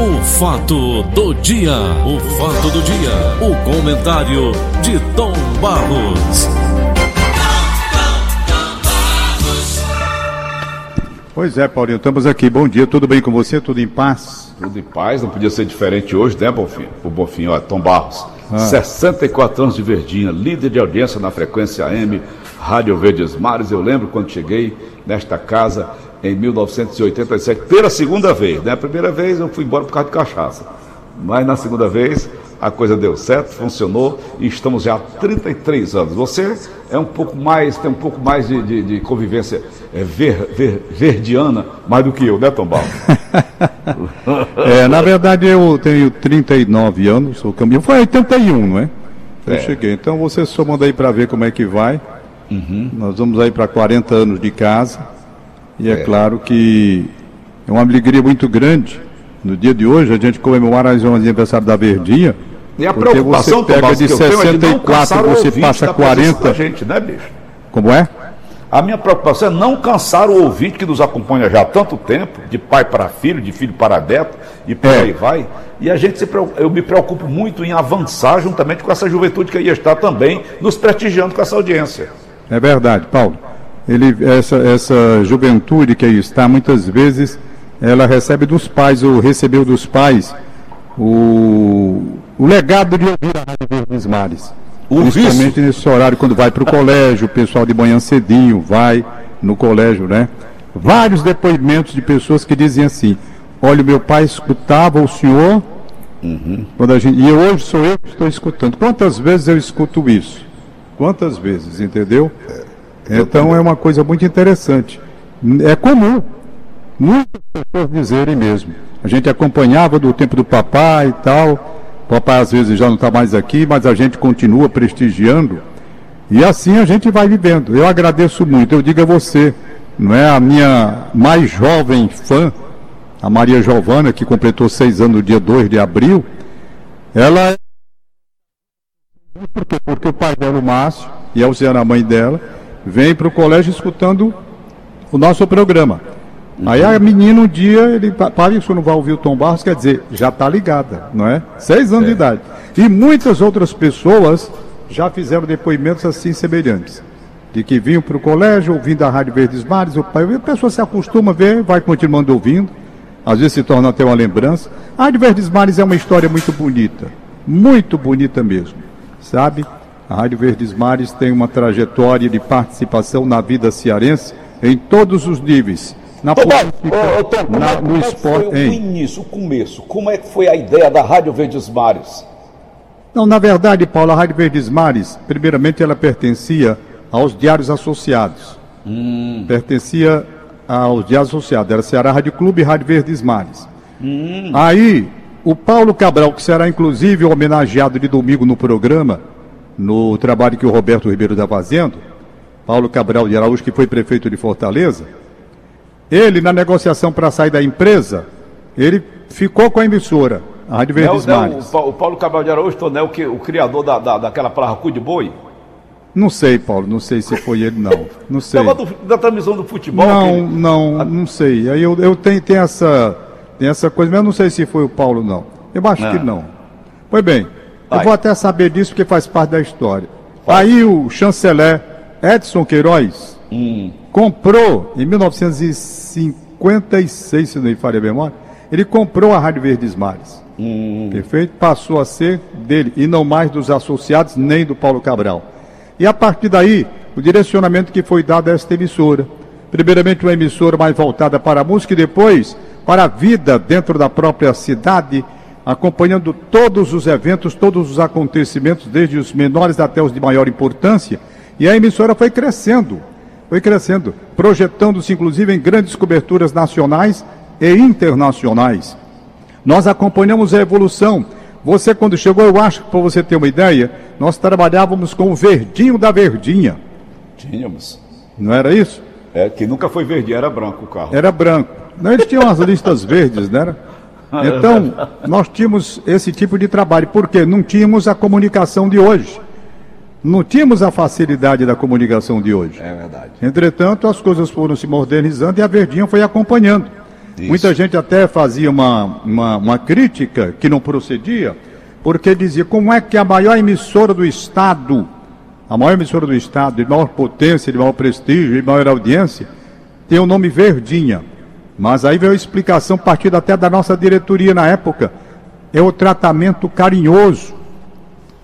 O fato do dia, o fato do dia, o comentário de Tom Barros. Pois é, Paulinho, estamos aqui. Bom dia, tudo bem com você? Tudo em paz? Tudo em paz, não podia ser diferente hoje, né, Bonfim? O Bonfim, ó, Tom Barros. Ah. 64 anos de Verdinha, líder de audiência na frequência AM, Rádio Verdes Mares. Eu lembro quando cheguei nesta casa em 1987, pela segunda vez, né? A primeira vez eu fui embora por causa de cachaça. Mas na segunda vez a coisa deu certo, funcionou e estamos já há 33 anos. Você é um pouco mais, tem um pouco mais de, de, de convivência é, ver, ver, verdiana, mais do que eu, né, Tom Baldo? é, na verdade eu tenho 39 anos, o caminho foi 81, não é? Eu é. cheguei. Então você somando aí para ver como é que vai. Uhum. Nós vamos aí para 40 anos de casa. E é, é claro que é uma alegria muito grande no dia de hoje a gente comemorar o aniversário da Verdinha. E a preocupação, você pega de 64, é você passa 40. Gente, né, bicho? Como é? A minha preocupação é não cansar o ouvinte que nos acompanha já há tanto tempo, de pai para filho, de filho para neto, e por é. aí vai. E a gente se, eu me preocupo muito em avançar juntamente com essa juventude que aí está também nos prestigiando com essa audiência. É verdade, Paulo. Ele, essa, essa juventude que aí está, muitas vezes, ela recebe dos pais, ou recebeu dos pais, o, o legado de ouvir a Rádio Verdes Mares. O vício. nesse horário, quando vai para o colégio, o pessoal de manhã cedinho vai no colégio, né? Vários depoimentos de pessoas que dizem assim: olha, meu pai escutava o senhor, uhum. quando a gente, e hoje sou eu que estou escutando. Quantas vezes eu escuto isso? Quantas vezes, entendeu? Então é uma coisa muito interessante. É comum muitas pessoas dizerem mesmo. A gente acompanhava do tempo do papai e tal. Papai às vezes já não está mais aqui, mas a gente continua prestigiando. E assim a gente vai vivendo. Eu agradeço muito. Eu digo a você, não é a minha mais jovem fã, a Maria Giovana, que completou seis anos no dia 2 de abril, ela é. Por quê? Porque o pai dela, o Márcio, e a Luciana, a mãe dela, vem para o colégio escutando o nosso programa. Aí a menina um dia, ele para isso não vai ouvir o Tom Barros, quer dizer, já está ligada, não é? Seis anos é. de idade. E muitas outras pessoas já fizeram depoimentos assim semelhantes. De que vinham para o colégio, ouvindo a Rádio Verdes Mares, o pai, a pessoa se acostuma a ver, vai continuando ouvindo, às vezes se torna até uma lembrança. A Rádio Verdes Mares é uma história muito bonita, muito bonita mesmo, sabe? A Rádio Verdes Mares tem uma trajetória de participação na vida cearense em todos os níveis na política, ô, ô, Tom, como na, é, no esporte. Foi o início, o começo? Como é que foi a ideia da Rádio Verdes Mares? Não, na verdade, Paulo, a Rádio Verdes Mares, primeiramente ela pertencia aos Diários Associados. Hum. Pertencia aos Diários Associados. Era Ceará Rádio Clube e Rádio Verdes Mares. Hum. Aí, o Paulo Cabral, que será inclusive homenageado de domingo no programa, no trabalho que o Roberto Ribeiro está fazendo, Paulo Cabral de Araújo, que foi prefeito de Fortaleza, ele, na negociação para sair da empresa, ele ficou com a emissora, a Rádio Verdes não, Mares. o Paulo Cabral de Araújo, né, o, que, o criador da, da, daquela praia Cu de Boi? Não sei, Paulo, não sei se foi ele, não. Não sei. Do, da transmissão do futebol? Não, ele... não, não sei. Aí eu, eu tenho, tenho, essa, tenho essa coisa, mas eu não sei se foi o Paulo, não. Eu acho que não. Pois bem, eu vou até saber disso porque faz parte da história. Aí o chanceler Edson Queiroz, hum comprou, em 1956, se não me falha a memória, ele comprou a Rádio Verdes Mares. Hum. Perfeito? Passou a ser dele e não mais dos associados nem do Paulo Cabral. E a partir daí, o direcionamento que foi dado a esta emissora. Primeiramente, uma emissora mais voltada para a música e depois para a vida dentro da própria cidade, acompanhando todos os eventos, todos os acontecimentos, desde os menores até os de maior importância. E a emissora foi crescendo foi crescendo, projetando-se inclusive em grandes coberturas nacionais e internacionais. Nós acompanhamos a evolução. Você, quando chegou, eu acho que para você ter uma ideia, nós trabalhávamos com o verdinho da verdinha. Tínhamos. Não era isso? É, que nunca foi verdinho, era branco o carro. Era branco. Não, eles tinham as listas verdes, né? Então, nós tínhamos esse tipo de trabalho, porque não tínhamos a comunicação de hoje não tínhamos a facilidade da comunicação de hoje. É verdade. Entretanto, as coisas foram se modernizando e a Verdinha foi acompanhando. Isso. Muita gente até fazia uma, uma, uma crítica que não procedia, porque dizia como é que a maior emissora do Estado, a maior emissora do Estado, de maior potência, de maior prestígio, de maior audiência, tem o nome Verdinha. Mas aí veio a explicação partida até da nossa diretoria na época. É o tratamento carinhoso,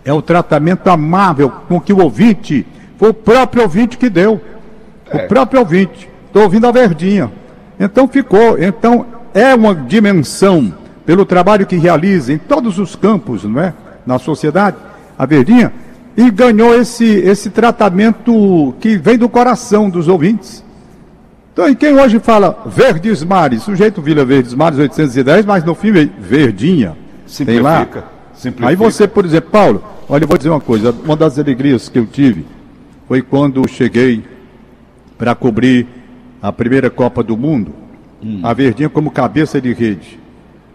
é o tratamento amável com que o ouvinte, foi o próprio ouvinte que deu. É. O próprio ouvinte. Estou ouvindo a Verdinha. Então ficou. Então é uma dimensão pelo trabalho que realiza em todos os campos, não é? Na sociedade, a Verdinha, e ganhou esse, esse tratamento que vem do coração dos ouvintes. Então, e quem hoje fala Verdes Mares, sujeito Vila Verdes Mares 810, mas no fim Verdinha. Simplifica. Tem lá. Simplifica. Aí você, por exemplo, Paulo, olha, eu vou dizer uma coisa, uma das alegrias que eu tive foi quando cheguei para cobrir a primeira Copa do Mundo, hum. a Verdinha como cabeça de rede,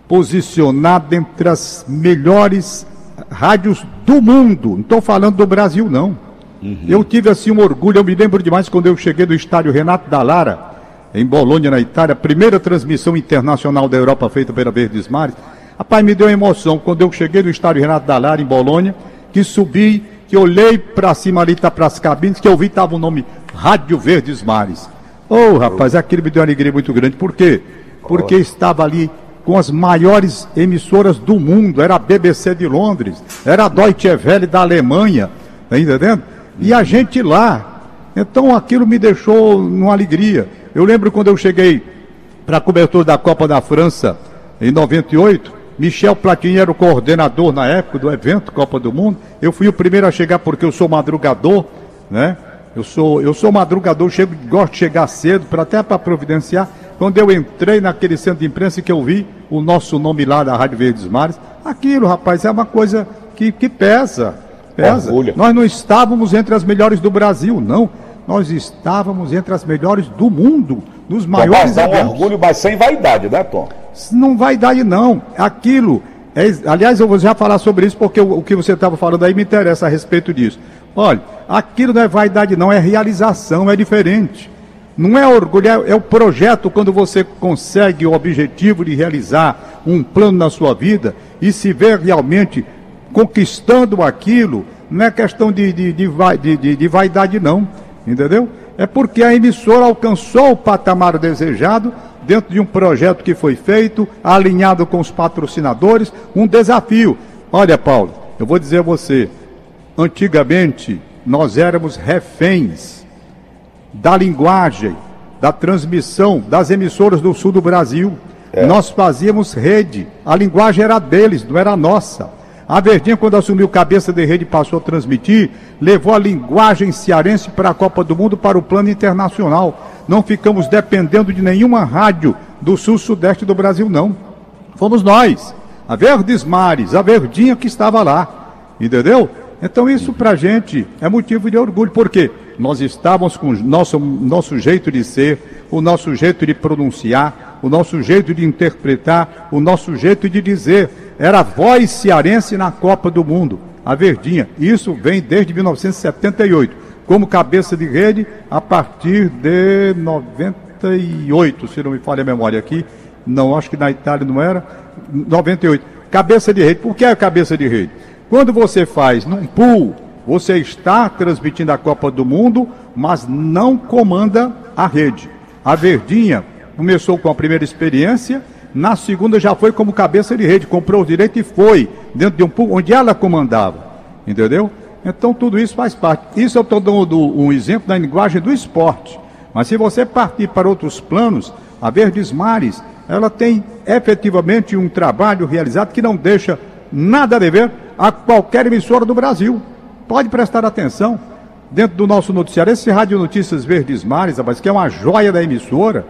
posicionada entre as melhores rádios do mundo. Não estou falando do Brasil, não. Uhum. Eu tive assim um orgulho, eu me lembro demais quando eu cheguei do estádio Renato Dallara, em Bolonha, na Itália, primeira transmissão internacional da Europa feita pela Verdes Mares. Rapaz, me deu emoção quando eu cheguei no estádio Renato Dallara, em Bolonha, que subi, que olhei para cima ali, tá para as cabines, que eu vi estava o nome Rádio Verdes Mares. Ô, oh, rapaz, aquilo me deu uma alegria muito grande. Por quê? Porque estava ali com as maiores emissoras do mundo. Era a BBC de Londres, era a Deutsche Welle da Alemanha, tá entendendo? E a gente lá. Então aquilo me deixou numa alegria. Eu lembro quando eu cheguei para cobertor da Copa da França em 98, Michel Platini era o coordenador na época do evento Copa do Mundo. Eu fui o primeiro a chegar porque eu sou madrugador, né? Eu sou, eu sou madrugador, chego, gosto de chegar cedo, para até para providenciar. Quando eu entrei naquele centro de imprensa que eu vi o nosso nome lá da Rádio Verdes Mares, aquilo, rapaz, é uma coisa que, que pesa. Pesa. Orgulho. Nós não estávamos entre as melhores do Brasil, não nós estávamos entre as melhores do mundo, nos maiores Tom, eventos. um orgulho, mas sem vaidade, né, Tom? Não vaidade, não. Aquilo, é, aliás, eu vou já falar sobre isso, porque o, o que você estava falando aí me interessa a respeito disso. Olha, aquilo não é vaidade, não, é realização, é diferente. Não é orgulho, é, é o projeto quando você consegue o objetivo de realizar um plano na sua vida e se vê realmente conquistando aquilo, não é questão de, de, de, de, de vaidade, não entendeu? É porque a emissora alcançou o patamar desejado dentro de um projeto que foi feito, alinhado com os patrocinadores, um desafio. Olha, Paulo, eu vou dizer a você, antigamente nós éramos reféns da linguagem, da transmissão das emissoras do sul do Brasil. É. Nós fazíamos rede, a linguagem era deles, não era nossa. A Verdinha, quando assumiu cabeça de rede e passou a transmitir, levou a linguagem cearense para a Copa do Mundo para o plano internacional. Não ficamos dependendo de nenhuma rádio do sul-sudeste do Brasil, não. Fomos nós, a Verdes Mares, a Verdinha que estava lá. Entendeu? Então isso para a gente é motivo de orgulho, porque nós estávamos com o nosso, nosso jeito de ser, o nosso jeito de pronunciar, o nosso jeito de interpretar, o nosso jeito de dizer era voz cearense na Copa do Mundo, a Verdinha. Isso vem desde 1978, como cabeça de rede a partir de 98, se não me falha a memória aqui. Não, acho que na Itália não era. 98. Cabeça de rede. Por que é cabeça de rede? Quando você faz num pool, você está transmitindo a Copa do Mundo, mas não comanda a rede. A Verdinha começou com a primeira experiência na segunda já foi como cabeça de rede, comprou o direito e foi dentro de um onde ela comandava. Entendeu? Então tudo isso faz parte. Isso eu estou dando um exemplo da linguagem do esporte. Mas se você partir para outros planos, a Verdes Mares, ela tem efetivamente um trabalho realizado que não deixa nada a dever a qualquer emissora do Brasil. Pode prestar atenção. Dentro do nosso noticiário, esse Rádio Notícias Verdes Mares, rapaz, que é uma joia da emissora,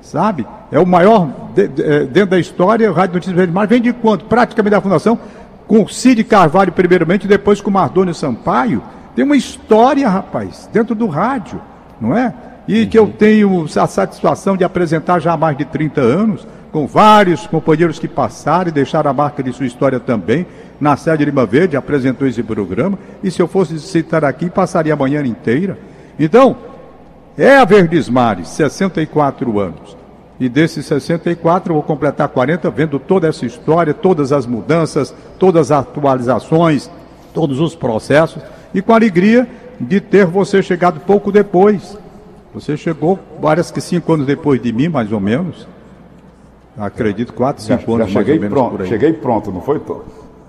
sabe? É o maior de, de, é, dentro da história, o Rádio Notícias Verdes Mar vem de quanto? Praticamente da fundação, com Cid Carvalho primeiramente, depois com Mardônio Sampaio. Tem uma história, rapaz, dentro do rádio, não é? E uhum. que eu tenho a satisfação de apresentar já há mais de 30 anos, com vários companheiros que passaram e deixaram a marca de sua história também. Na sede de Lima Verde apresentou esse programa, e se eu fosse citar aqui, passaria a manhã inteira. Então, é a Verdes Mares, 64 anos. E desses 64, eu vou completar 40, vendo toda essa história, todas as mudanças, todas as atualizações, todos os processos, e com a alegria de ter você chegado pouco depois. Você chegou, parece que cinco anos depois de mim, mais ou menos. Acredito, quatro, cinco já, anos já cheguei mais ou pronto. Cheguei pronto, não foi, Tom?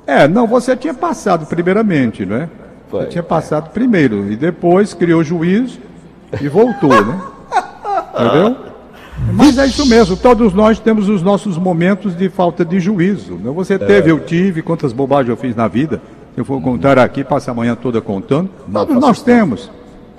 É, não, você tinha passado primeiramente, não é? Foi. Você tinha passado primeiro e depois criou juízo e voltou, né? Entendeu? Mas é isso mesmo, todos nós temos os nossos momentos de falta de juízo. Né? Você teve, eu tive, quantas bobagens eu fiz na vida. Se eu for contar aqui, passa a manhã toda contando. Não, Todos nós temos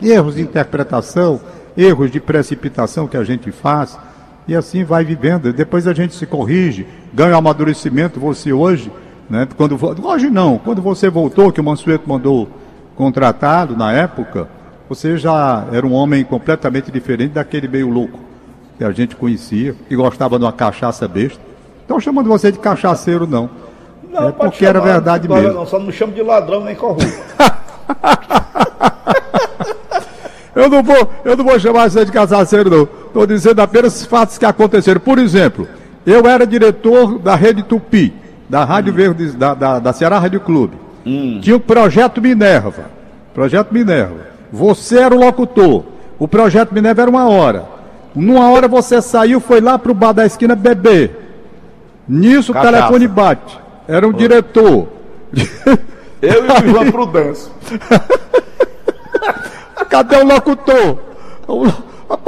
erros de interpretação, erros de precipitação que a gente faz, e assim vai vivendo. Depois a gente se corrige, ganha amadurecimento. Você hoje, né, quando hoje não, quando você voltou, que o Mansueto mandou contratado na época, você já era um homem completamente diferente daquele meio louco que a gente conhecia, que gostava de uma cachaça besta. Estou chamando você de cachaceiro, não. é pode porque era chamar, verdade não, mesmo. Não, só não me chama de ladrão nem corrupto. Eu não vou, eu não vou chamar você de cachaceiro, não. Estou dizendo apenas fatos que aconteceram. Por exemplo, eu era diretor da Rede Tupi, da Rádio Verde, da, da, da Ceará Rádio Clube. Tinha o Projeto Minerva. Projeto Minerva. Você era o locutor. O Projeto Minerva era uma hora. Numa hora você saiu, foi lá pro bar da esquina beber. Nisso o Cachaça. telefone bate. Era um diretor. Eu e o Ivan Prudêncio. Cadê o locutor? O,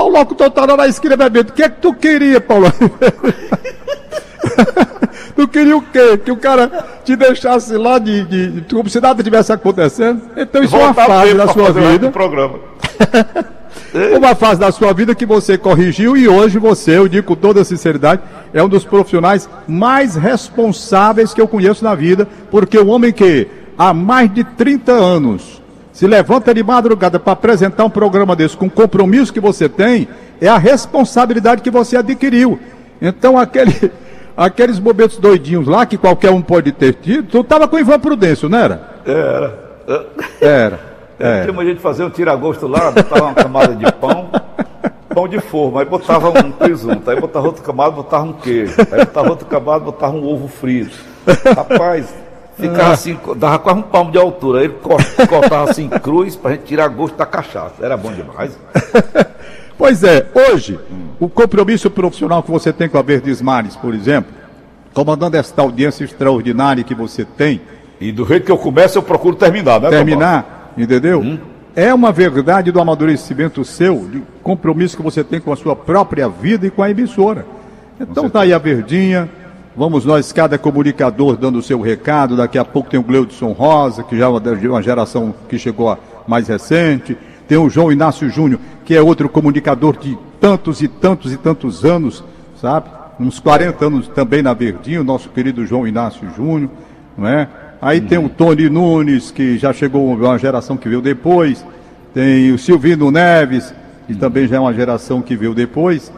o locutor tá lá na esquina bebendo. O que é que tu queria, Paulo? tu queria o quê? Que o cara te deixasse lá de, de, de- como se nada tivesse acontecendo? Então isso é uma fase da sua o vida. programa. Uma fase da sua vida que você corrigiu e hoje você, eu digo com toda sinceridade, é um dos profissionais mais responsáveis que eu conheço na vida, porque o homem que há mais de 30 anos se levanta de madrugada para apresentar um programa desse com o compromisso que você tem, é a responsabilidade que você adquiriu. Então aquele, aqueles momentos doidinhos lá que qualquer um pode ter tido, tu estava com o Ivan Prudêncio, não era? Era. Era. É. Tinha uma gente fazia um tira-gosto lá, botava uma camada de pão, pão de forma, aí botava um presunto, aí botava outra camada, botava um queijo, aí botava outra camada, botava um ovo frito. Rapaz, ficava assim, dava quase um palmo de altura, aí ele cor- cortava assim cruz pra gente tirar gosto da cachaça. Era bom demais. Pois é, hoje, o compromisso profissional que você tem com a Verdes Mares, por exemplo, comandando esta audiência extraordinária que você tem, E do jeito que eu começo, eu procuro terminar, né? Terminar, entendeu? É uma verdade do amadurecimento seu, de compromisso que você tem com a sua própria vida e com a emissora. Então tá aí a Verdinha, vamos nós, cada comunicador dando o seu recado, daqui a pouco tem o Gleudson Rosa, que já é uma geração que chegou mais recente, tem o João Inácio Júnior, que é outro comunicador de tantos e tantos e tantos anos, sabe? Uns 40 anos também na Verdinha, o nosso querido João Inácio Júnior, não é? Aí tem o Tony Nunes, que já chegou uma geração que veio depois. Tem o Silvino Neves, que também já é uma geração que veio depois.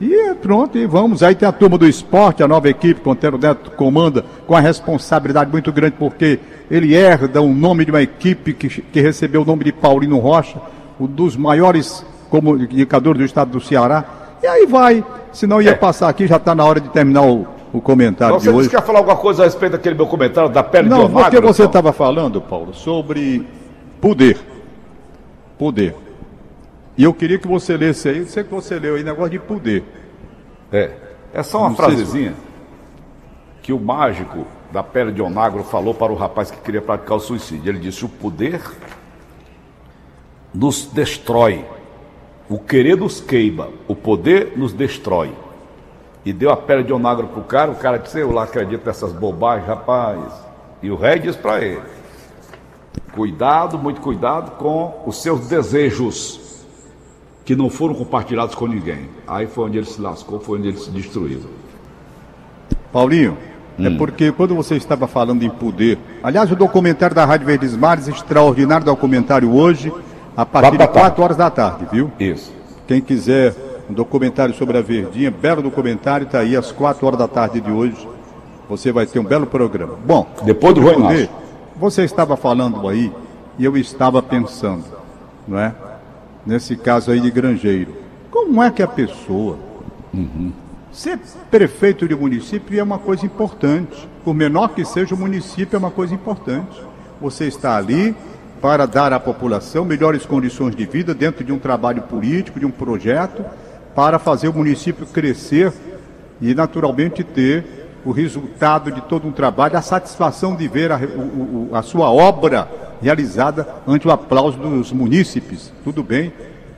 E é pronto, e vamos. Aí tem a turma do esporte, a nova equipe, que o Antero Neto comanda, com a responsabilidade muito grande, porque ele herda o nome de uma equipe que, que recebeu o nome de Paulino Rocha, um dos maiores comunicadores do estado do Ceará. E aí vai. Se não ia passar aqui, já está na hora de terminar o, o comentário Você de hoje. disse que ia falar alguma coisa a respeito daquele meu comentário da pele Não, de porque Onagro? você estava falando, Paulo, sobre poder. Poder. E eu queria que você lesse aí, eu sei que você leu aí, negócio de poder. É. É só uma Não sei se- frasezinha que o mágico da pele de Onagro falou para o rapaz que queria praticar o suicídio. Ele disse: O poder nos destrói. O querer nos queima. O poder nos destrói. E deu a pele de Onagro pro cara. O cara disse: Eu lá acredito nessas bobagens, rapaz. E o rei disse para ele: Cuidado, muito cuidado com os seus desejos que não foram compartilhados com ninguém. Aí foi onde ele se lascou, foi onde ele se destruiu. Paulinho, é Hum. porque quando você estava falando em poder. Aliás, o documentário da Rádio Verdes Mares, extraordinário documentário hoje, a partir de Quatro da 4 horas da tarde, viu? Isso. Quem quiser um documentário sobre a Verdinha, belo documentário, está aí às 4 horas da tarde de hoje. Você vai ter um belo programa. Bom, Depois do Rui poder, você estava falando aí e eu estava pensando, não é? Nesse caso aí de granjeiro. Como é que a pessoa Ser prefeito de município é uma coisa importante. Por menor que seja o município, é uma coisa importante. Você está ali para dar à população melhores condições de vida dentro de um trabalho político, de um projeto, para fazer o município crescer e, naturalmente, ter o resultado de todo um trabalho, a satisfação de ver a, o, a sua obra realizada ante o aplauso dos munícipes. Tudo bem?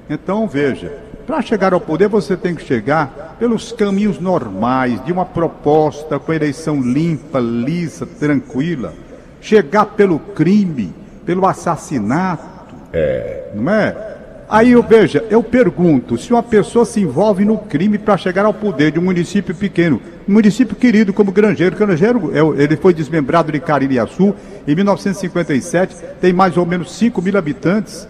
Então, veja, para chegar ao poder você tem que chegar pelos caminhos normais, de uma proposta com eleição limpa, lisa, tranquila. Chegar pelo crime, pelo assassinato. É. Não é? Aí eu veja, eu pergunto, se uma pessoa se envolve no crime para chegar ao poder de um município pequeno, um município querido como Grangeiro, Grangeiro é ele foi desmembrado de Caririaçu em 1957, tem mais ou menos 5 mil habitantes.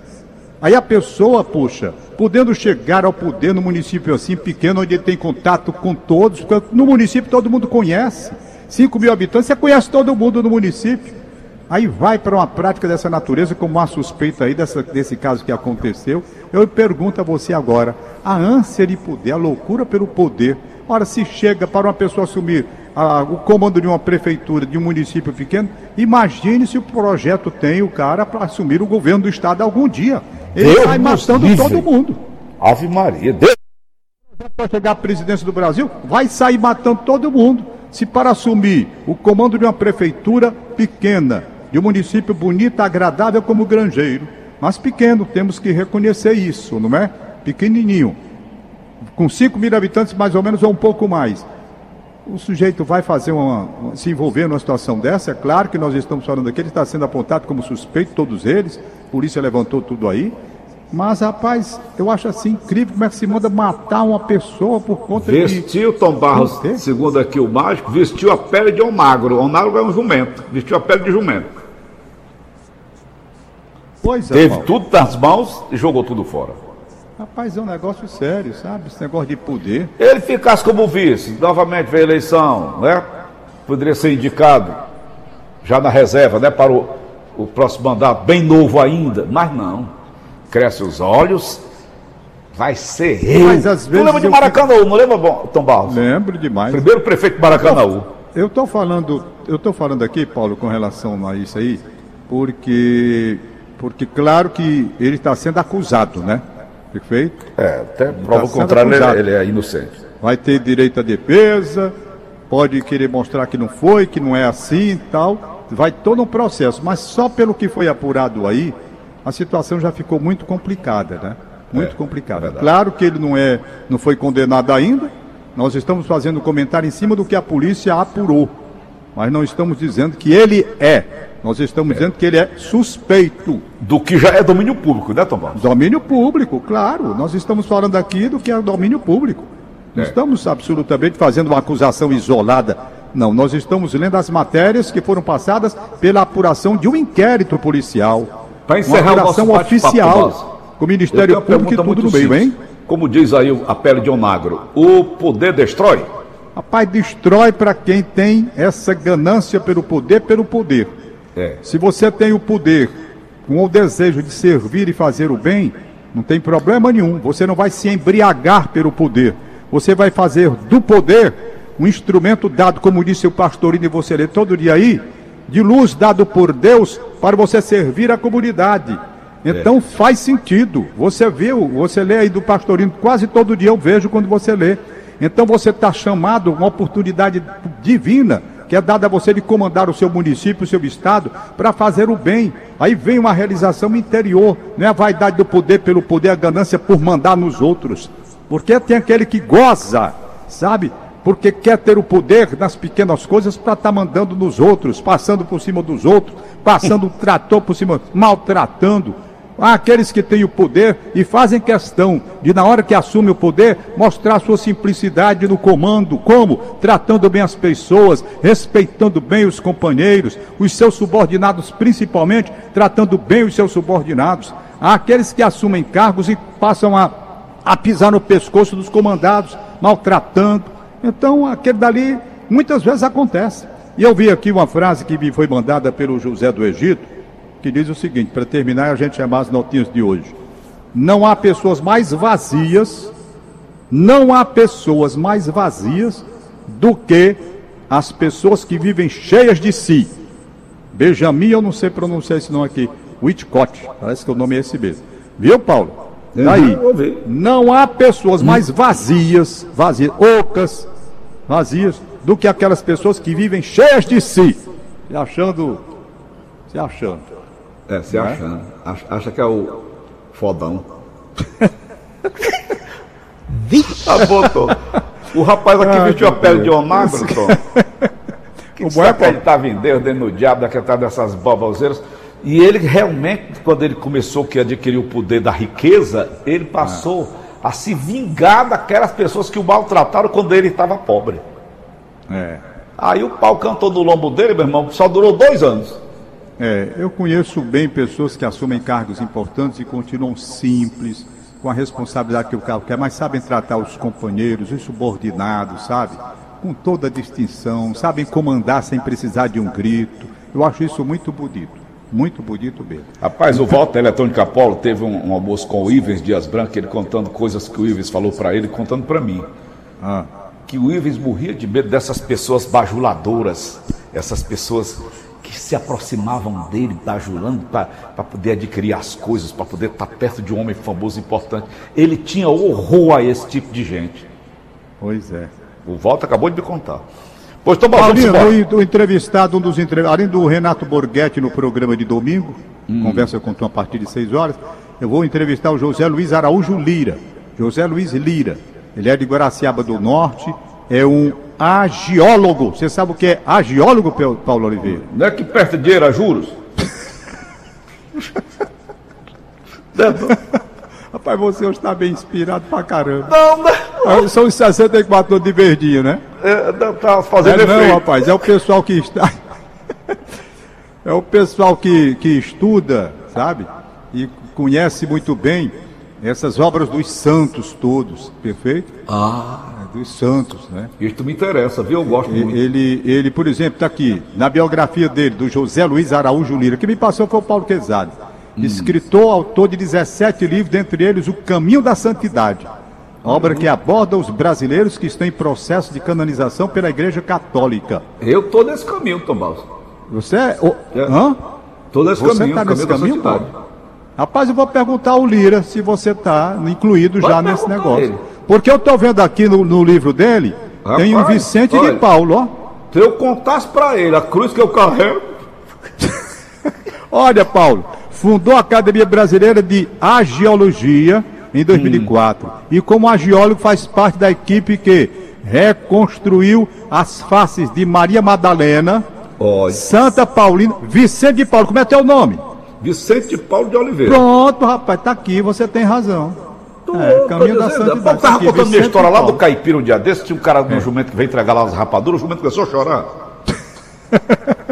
Aí a pessoa, puxa, podendo chegar ao poder no município assim pequeno, onde ele tem contato com todos, no município todo mundo conhece. 5 mil habitantes, você conhece todo mundo no município. Aí vai para uma prática dessa natureza, como uma suspeita aí dessa, desse caso que aconteceu. Eu pergunto a você agora: a ânsia de poder, a loucura pelo poder. Ora, se chega para uma pessoa assumir a, o comando de uma prefeitura, de um município pequeno, imagine se o projeto tem o cara para assumir o governo do estado algum dia. Ele Deus vai matando livre. todo mundo. Ave Maria, Deus. Para chegar à presidência do Brasil, vai sair matando todo mundo. Se para assumir o comando de uma prefeitura pequena, de um município bonito, agradável como Grangeiro, mas pequeno, temos que reconhecer isso, não é? Pequenininho, com 5 mil habitantes mais ou menos ou um pouco mais. O sujeito vai fazer uma, se envolver numa situação dessa, é claro que nós estamos falando aqui, ele está sendo apontado como suspeito, todos eles, a polícia levantou tudo aí, mas, rapaz, eu acho assim incrível como é que se manda matar uma pessoa por conta vestiu, de. Vestiu Tom Barros, segundo aqui o mágico, vestiu a pele de um magro. O magro é um jumento. Vestiu a pele de jumento. Pois é. Teve Paulo. tudo nas mãos e jogou tudo fora. Rapaz, é um negócio sério, sabe? Esse negócio de poder. Ele ficasse como vice, novamente veio a eleição, né? Poderia ser indicado já na reserva, né? Para o, o próximo mandato, bem novo ainda. Mas não. Cresce os olhos, vai ser eu. Mas às vezes. Tu lembra de Maracanã, fico... não lembra, Tom Barros? Lembro demais. Primeiro prefeito de Maracanã. Eu estou falando, eu estou falando aqui, Paulo, com relação a isso aí, porque porque claro que ele está sendo acusado, né? Perfeito? É, até prova tá contrário, ele, ele é inocente. Vai ter direito à defesa, pode querer mostrar que não foi, que não é assim e tal. Vai todo um processo, mas só pelo que foi apurado aí, a situação já ficou muito complicada, né? Muito é, complicada. É claro que ele não é, não foi condenado ainda. Nós estamos fazendo comentário em cima do que a polícia apurou, mas não estamos dizendo que ele é. Nós estamos é. dizendo que ele é suspeito. Do que já é domínio público, né, Tom Barros? Domínio público, claro. Nós estamos falando aqui do que é domínio público. Não é. estamos absolutamente fazendo uma acusação isolada. Não, nós estamos lendo as matérias que foram passadas pela apuração de um inquérito policial. Para encerrar uma apuração oficial. Com o Ministério Público e tudo no meio, hein? Como diz aí a pele de Onagro, o poder destrói? Rapaz, destrói para quem tem essa ganância pelo poder, pelo poder. É. Se você tem o poder com o desejo de servir e fazer o bem, não tem problema nenhum. Você não vai se embriagar pelo poder. Você vai fazer do poder um instrumento dado, como disse o pastorino e você lê todo dia aí, de luz dado por Deus para você servir a comunidade. Então é. faz sentido. Você viu, você lê aí do pastorino quase todo dia eu vejo quando você lê. Então você está chamado uma oportunidade divina que é dada a você de comandar o seu município, o seu estado, para fazer o bem. Aí vem uma realização interior, não é a vaidade do poder pelo poder, a ganância por mandar nos outros. Porque tem aquele que goza, sabe? Porque quer ter o poder nas pequenas coisas para estar tá mandando nos outros, passando por cima dos outros, passando o trator por cima, maltratando. Aqueles que têm o poder e fazem questão de, na hora que assume o poder, mostrar sua simplicidade no comando. Como? Tratando bem as pessoas, respeitando bem os companheiros, os seus subordinados, principalmente, tratando bem os seus subordinados. Aqueles que assumem cargos e passam a, a pisar no pescoço dos comandados, maltratando. Então, aquele dali, muitas vezes acontece. E eu vi aqui uma frase que me foi mandada pelo José do Egito que diz o seguinte, para terminar a gente chamar as notinhas de hoje. Não há pessoas mais vazias Não há pessoas mais vazias do que as pessoas que vivem cheias de si. Benjamin, eu não sei pronunciar esse nome aqui. Whitcott, parece que o nome é esse mesmo. Viu, Paulo? Daí, não há pessoas mais vazias, vazias, ocas, vazias, do que aquelas pessoas que vivem cheias de si, se achando, se achando. É, se né? achando. Acha, acha que é o fodão. Vixe! Ah, botou. O rapaz aqui vestiu a pele de onagro, Tom. Que o bom é acreditava em Deus, dentro do diabo, acreditar dessas baboseiras. E ele realmente, quando ele começou que adquirir o poder da riqueza, ele passou a se vingar daquelas pessoas que o maltrataram quando ele estava pobre. É. Aí o pau cantou no lombo dele, meu irmão, só durou dois anos. É, eu conheço bem pessoas que assumem cargos importantes e continuam simples, com a responsabilidade que o cargo quer, mas sabem tratar os companheiros, os subordinados, sabe? Com toda a distinção, sabem comandar sem precisar de um grito. Eu acho isso muito bonito. Muito bonito mesmo. Rapaz, o Walter Eletrônica Apolo teve um, um, almoço com o Ives Dias Branco, ele contando coisas que o Ives falou para ele, contando para mim. Ah. Que o Ives morria de medo dessas pessoas bajuladoras, essas pessoas que se aproximavam dele, bajulando para poder adquirir as coisas, para poder estar tá perto de um homem famoso e importante. Ele tinha horror a esse tipo de gente. Pois é. O Walter acabou de me contar. Pois estou Paulinho, o entrevistado, um dos entrevistados, além do Renato Borghetti no programa de domingo, hum. conversa com tu a partir de 6 horas, eu vou entrevistar o José Luiz Araújo Lira. José Luiz Lira. Ele é de Guaraciaba do Norte, é um agiólogo. Você sabe o que é agiólogo, Paulo Oliveira? Não é que presta dinheiro a juros? Rapaz, você hoje está bem inspirado pra caramba. Não, não. Ah, são os 64 de verdinho, né? É, tá fazendo é, Não, rapaz, é o pessoal que está. é o pessoal que, que estuda, sabe? E conhece muito bem essas obras dos santos todos, perfeito? Ah dos santos, né? Isso me interessa, viu? Eu gosto muito. Ele, ele por exemplo, está aqui, na biografia dele, do José Luiz Araújo Lira, que me passou foi o Paulo Quezado. Hum. Escritor, autor de 17 livros, dentre eles O Caminho da Santidade. Obra que aborda os brasileiros que estão em processo de canonização pela Igreja Católica. Eu estou nesse caminho, Tomás. Você é. O... é. Hã? Tô nesse você caminho, tá nesse caminho, caminho Rapaz, eu vou perguntar ao Lira se você está incluído Pode já nesse negócio. Ele. Porque eu estou vendo aqui no, no, livro dele, Rapaz, tem o Vicente olha, de Paulo, ó. Se eu contasse para ele a cruz que eu carrego. olha, Paulo, fundou a Academia Brasileira de Agiologia em 2004. Hum. E como agiólogo faz parte da equipe que reconstruiu as faces de Maria Madalena, Santa Paulina, Vicente de Paulo, como é teu nome? Vicente de Paulo de Oliveira. Pronto, rapaz, tá aqui, você tem razão. É, caminho da Santa Eu tava contando minha história lá do Caipira um dia desse, tinha um cara no é. jumento que veio entregar lá as rapaduras, o jumento começou a chorar.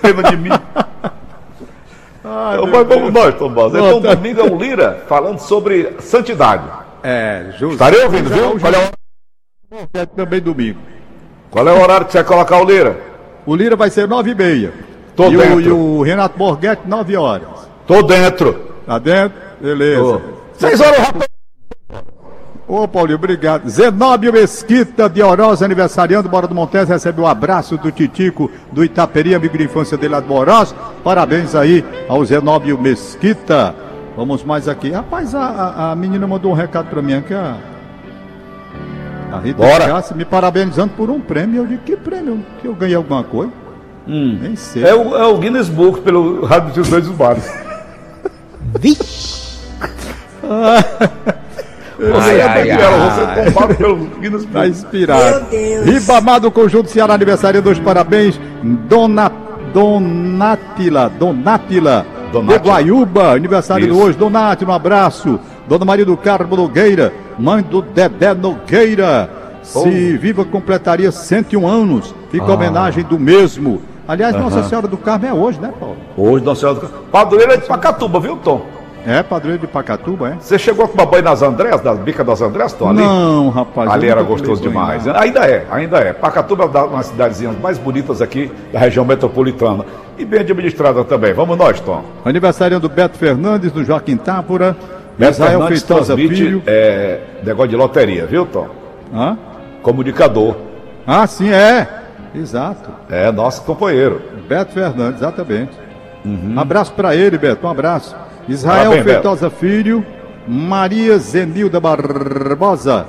Pena de mim. Ai, Mas vamos nós, Tomás. Então, tá... domingo é o Lira falando sobre santidade. É, justo. Estarei ouvindo, viu? Qual é o... Também domingo. Qual é o horário que você vai colocar o Lira? O Lira vai ser nove e meia. Tô e dentro. O, e o Renato Borghetti, nove horas. Tô dentro. Tá dentro? Beleza. Oh. Seis horas, rapaz. Ô, Paulinho, obrigado. Zenóbio Mesquita de Oroz, aniversariando, Bora do Montes, recebe o um abraço do Titico do Itaperi, amigo de infância dele lá do Oroz. Parabéns aí ao Zenóbio Mesquita. Vamos mais aqui. Rapaz, a, a, a menina mandou um recado pra mim aqui, a, a Rita Bora. Cássio, me parabenizando por um prêmio. Eu digo, que prêmio? Que eu ganhei alguma coisa? Hum. Nem sei. É o, é o Guinness Book pelo Rádio dos Dois Bares. Vixe! Ai, ai, ai. Você pelo Guinness Tá inspirado. Ribamar do Conjunto Ceará aniversário dos parabéns. Dona Donátila, Donátila, Donátila. de Guaiúba, aniversário Isso. hoje. Donátila, um abraço. Dona Maria do Carmo Nogueira, mãe do Dedé Nogueira. Oh. Se viva completaria 101 anos. Fica ah. homenagem do mesmo. Aliás, Nossa Senhora do Carmo é hoje, né, Paulo? Hoje, Nossa Senhora do Carmo. Padroeira é de Pacatuba, viu, Tom? É, padroeiro de Pacatuba, é? Você chegou a tomar banho nas Andréas, das bicas das Andréas, Tom, ali? Não, rapaz. Ali era gostoso demais. Banho, ainda é, ainda é. Pacatuba é uma das cidadezinhas mais bonitas aqui da região metropolitana. E bem administrada também. Vamos nós, Tom. Aniversário do Beto Fernandes, do Joaquim Tápora. Beto Israel Feitosa Filho. É, negócio de loteria, viu, Tom? Hã? Comunicador. Ah, sim, é. Exato. É nosso companheiro. Beto Fernandes, exatamente. Uhum. Abraço para ele, Beto, um abraço. Israel Parabéns, Feitosa. Filho, Maria Zenilda Barbosa,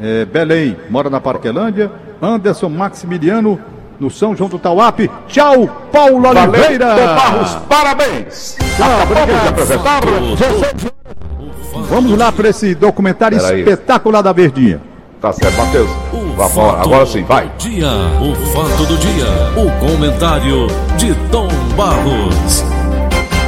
é, Belém, mora na Parquelândia, Anderson Maximiliano, no São João do Tauape. Tchau, Paulo Valeu, Oliveira. Barros, parabéns. Tchau, obrigado. Vamos lá para esse documentário espetacular da Verdinha. Tá certo, Matheus. Agora, agora sim, vai. Dia, o fato do dia. O comentário de Tom Barros.